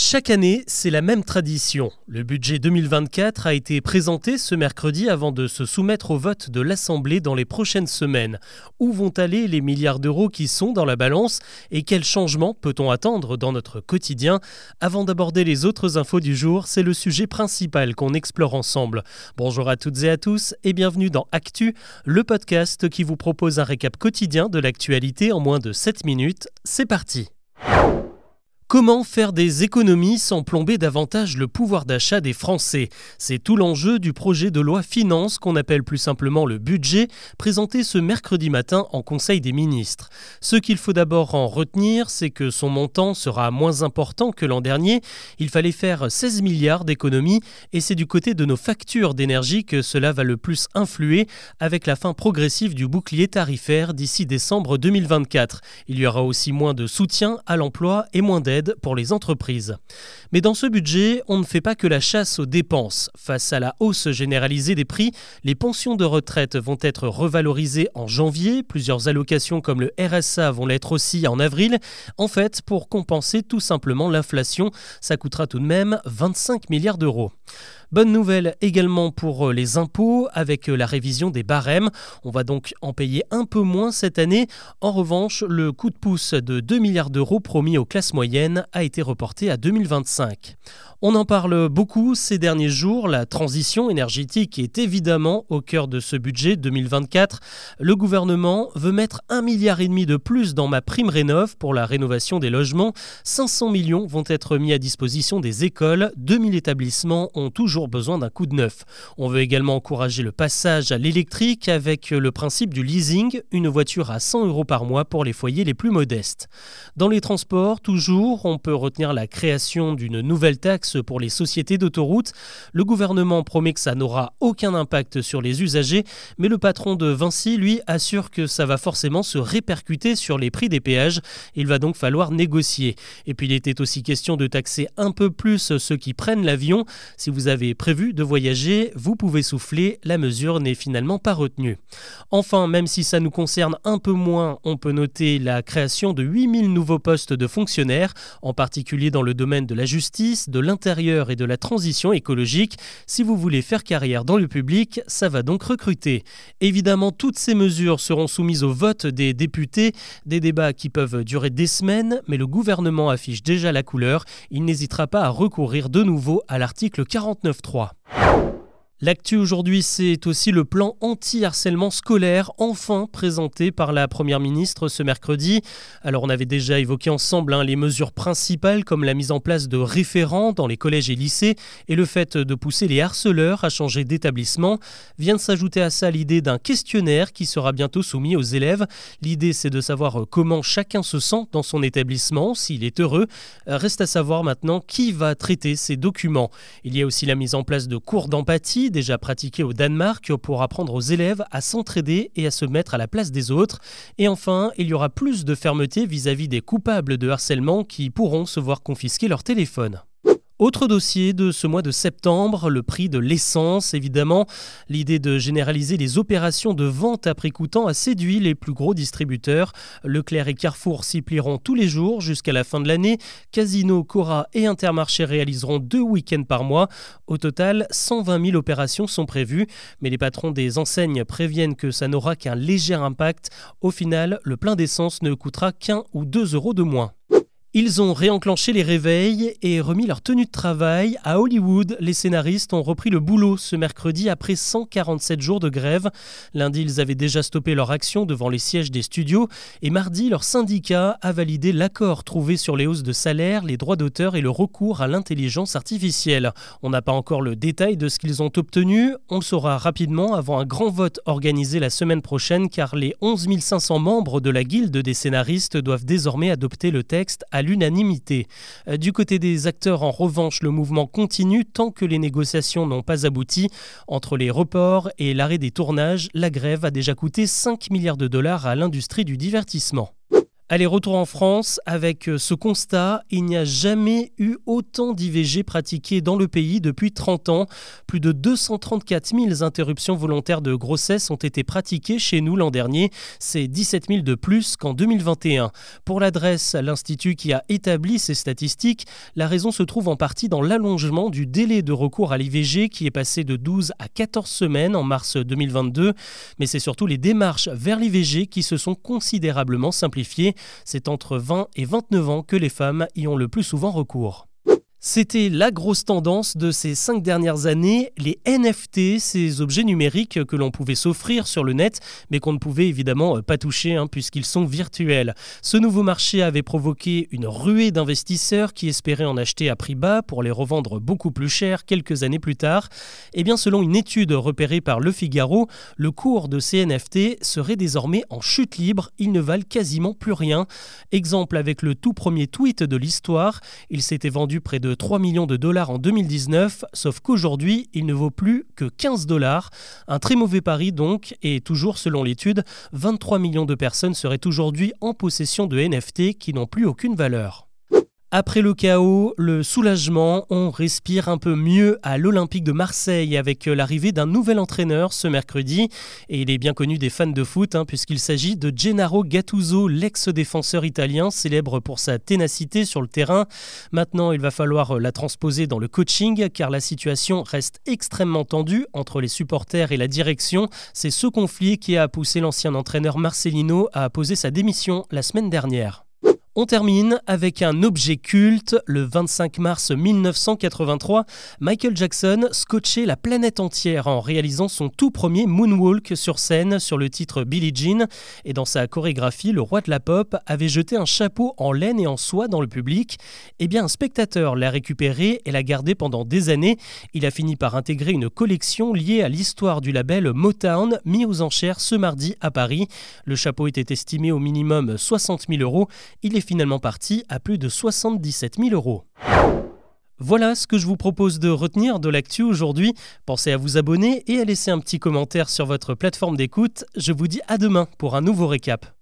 Chaque année, c'est la même tradition. Le budget 2024 a été présenté ce mercredi avant de se soumettre au vote de l'Assemblée dans les prochaines semaines. Où vont aller les milliards d'euros qui sont dans la balance et quels changements peut-on attendre dans notre quotidien? Avant d'aborder les autres infos du jour, c'est le sujet principal qu'on explore ensemble. Bonjour à toutes et à tous et bienvenue dans Actu, le podcast qui vous propose un récap quotidien de l'actualité en moins de 7 minutes. C'est parti Comment faire des économies sans plomber davantage le pouvoir d'achat des Français? C'est tout l'enjeu du projet de loi finance qu'on appelle plus simplement le budget, présenté ce mercredi matin en Conseil des ministres. Ce qu'il faut d'abord en retenir, c'est que son montant sera moins important que l'an dernier. Il fallait faire 16 milliards d'économies et c'est du côté de nos factures d'énergie que cela va le plus influer avec la fin progressive du bouclier tarifaire d'ici décembre 2024. Il y aura aussi moins de soutien à l'emploi et moins d'aide pour les entreprises. Mais dans ce budget, on ne fait pas que la chasse aux dépenses. Face à la hausse généralisée des prix, les pensions de retraite vont être revalorisées en janvier, plusieurs allocations comme le RSA vont l'être aussi en avril. En fait, pour compenser tout simplement l'inflation, ça coûtera tout de même 25 milliards d'euros. Bonne nouvelle également pour euh, les impôts avec euh, la révision des barèmes. On va donc en payer un peu moins cette année. En revanche, le coup de pouce de 2 milliards d'euros promis aux classes moyennes a été reporté à 2025. On en parle beaucoup ces derniers jours. La transition énergétique est évidemment au cœur de ce budget 2024. Le gouvernement veut mettre un milliard de plus dans ma prime rénov pour la rénovation des logements. 500 millions vont être mis à disposition des écoles. 2000 établissements ont toujours besoin d'un coup de neuf. On veut également encourager le passage à l'électrique avec le principe du leasing, une voiture à 100 euros par mois pour les foyers les plus modestes. Dans les transports, toujours, on peut retenir la création d'une nouvelle taxe pour les sociétés d'autoroutes. Le gouvernement promet que ça n'aura aucun impact sur les usagers, mais le patron de Vinci, lui, assure que ça va forcément se répercuter sur les prix des péages. Il va donc falloir négocier. Et puis il était aussi question de taxer un peu plus ceux qui prennent l'avion. Si vous avez prévu de voyager, vous pouvez souffler, la mesure n'est finalement pas retenue. Enfin, même si ça nous concerne un peu moins, on peut noter la création de 8000 nouveaux postes de fonctionnaires, en particulier dans le domaine de la justice, de l'intérieur et de la transition écologique. Si vous voulez faire carrière dans le public, ça va donc recruter. Évidemment, toutes ces mesures seront soumises au vote des députés, des débats qui peuvent durer des semaines, mais le gouvernement affiche déjà la couleur. Il n'hésitera pas à recourir de nouveau à l'article 49.3. L'actu aujourd'hui, c'est aussi le plan anti-harcèlement scolaire, enfin présenté par la Première ministre ce mercredi. Alors on avait déjà évoqué ensemble hein, les mesures principales comme la mise en place de référents dans les collèges et lycées et le fait de pousser les harceleurs à changer d'établissement. Vient de s'ajouter à ça l'idée d'un questionnaire qui sera bientôt soumis aux élèves. L'idée c'est de savoir comment chacun se sent dans son établissement, s'il est heureux. Reste à savoir maintenant qui va traiter ces documents. Il y a aussi la mise en place de cours d'empathie déjà pratiqué au Danemark pour apprendre aux élèves à s'entraider et à se mettre à la place des autres. Et enfin, il y aura plus de fermeté vis-à-vis -vis des coupables de harcèlement qui pourront se voir confisquer leur téléphone. Autre dossier de ce mois de septembre, le prix de l'essence évidemment. L'idée de généraliser les opérations de vente à prix coûtant a séduit les plus gros distributeurs. Leclerc et Carrefour s'y plieront tous les jours jusqu'à la fin de l'année. Casino, Cora et Intermarché réaliseront deux week-ends par mois. Au total, 120 000 opérations sont prévues, mais les patrons des enseignes préviennent que ça n'aura qu'un léger impact. Au final, le plein d'essence ne coûtera qu'un ou deux euros de moins. Ils ont réenclenché les réveils et remis leur tenue de travail. À Hollywood, les scénaristes ont repris le boulot ce mercredi après 147 jours de grève. Lundi, ils avaient déjà stoppé leur action devant les sièges des studios et mardi, leur syndicat a validé l'accord trouvé sur les hausses de salaire, les droits d'auteur et le recours à l'intelligence artificielle. On n'a pas encore le détail de ce qu'ils ont obtenu. On le saura rapidement avant un grand vote organisé la semaine prochaine car les 11 500 membres de la guilde des scénaristes doivent désormais adopter le texte l'unanimité. Euh, du côté des acteurs, en revanche, le mouvement continue tant que les négociations n'ont pas abouti. Entre les reports et l'arrêt des tournages, la grève a déjà coûté 5 milliards de dollars à l'industrie du divertissement. Allez, retour en France avec euh, ce constat, il n'y a jamais eu autant d'IVG pratiquées dans le pays depuis 30 ans. Plus de 234 000 interruptions volontaires de grossesse ont été pratiquées chez nous l'an dernier, c'est 17 000 de plus qu'en 2021. Pour l'adresse, l'Institut qui a établi ces statistiques, la raison se trouve en partie dans l'allongement du délai de recours à l'IVG qui est passé de 12 à 14 semaines en mars 2022, mais c'est surtout les démarches vers l'IVG qui se sont considérablement simplifiées. C'est entre 20 et 29 ans que les femmes y ont le plus souvent recours. C'était la grosse tendance de ces cinq dernières années, les NFT, ces objets numériques que l'on pouvait s'offrir sur le net, mais qu'on ne pouvait évidemment pas toucher hein, puisqu'ils sont virtuels. Ce nouveau marché avait provoqué une ruée d'investisseurs qui espéraient en acheter à prix bas pour les revendre beaucoup plus cher quelques années plus tard. Et eh bien, selon une étude repérée par Le Figaro, le cours de ces NFT serait désormais en chute libre. Ils ne valent quasiment plus rien. Exemple avec le tout premier tweet de l'histoire, il s'était vendu près de 3 millions de dollars en 2019, sauf qu'aujourd'hui, il ne vaut plus que 15 dollars. Un très mauvais pari donc, et toujours selon l'étude, 23 millions de personnes seraient aujourd'hui en possession de NFT qui n'ont plus aucune valeur. Après le chaos, le soulagement, on respire un peu mieux à l'Olympique de Marseille avec l'arrivée d'un nouvel entraîneur ce mercredi. Et il est bien connu des fans de foot hein, puisqu'il s'agit de Gennaro Gattuso, l'ex-défenseur italien, célèbre pour sa ténacité sur le terrain. Maintenant, il va falloir la transposer dans le coaching car la situation reste extrêmement tendue entre les supporters et la direction. C'est ce conflit qui a poussé l'ancien entraîneur Marcelino à poser sa démission la semaine dernière. On termine avec un objet culte. Le 25 mars 1983, Michael Jackson scotchait la planète entière en réalisant son tout premier moonwalk sur scène sur le titre Billie Jean. Et dans sa chorégraphie, le roi de la pop avait jeté un chapeau en laine et en soie dans le public. Eh bien, un spectateur l'a récupéré et l'a gardé pendant des années. Il a fini par intégrer une collection liée à l'histoire du label Motown, mis aux enchères ce mardi à Paris. Le chapeau était estimé au minimum 60 000 euros. Il est finalement parti à plus de 77 000 euros. Voilà ce que je vous propose de retenir de l'actu aujourd'hui. Pensez à vous abonner et à laisser un petit commentaire sur votre plateforme d'écoute. Je vous dis à demain pour un nouveau récap.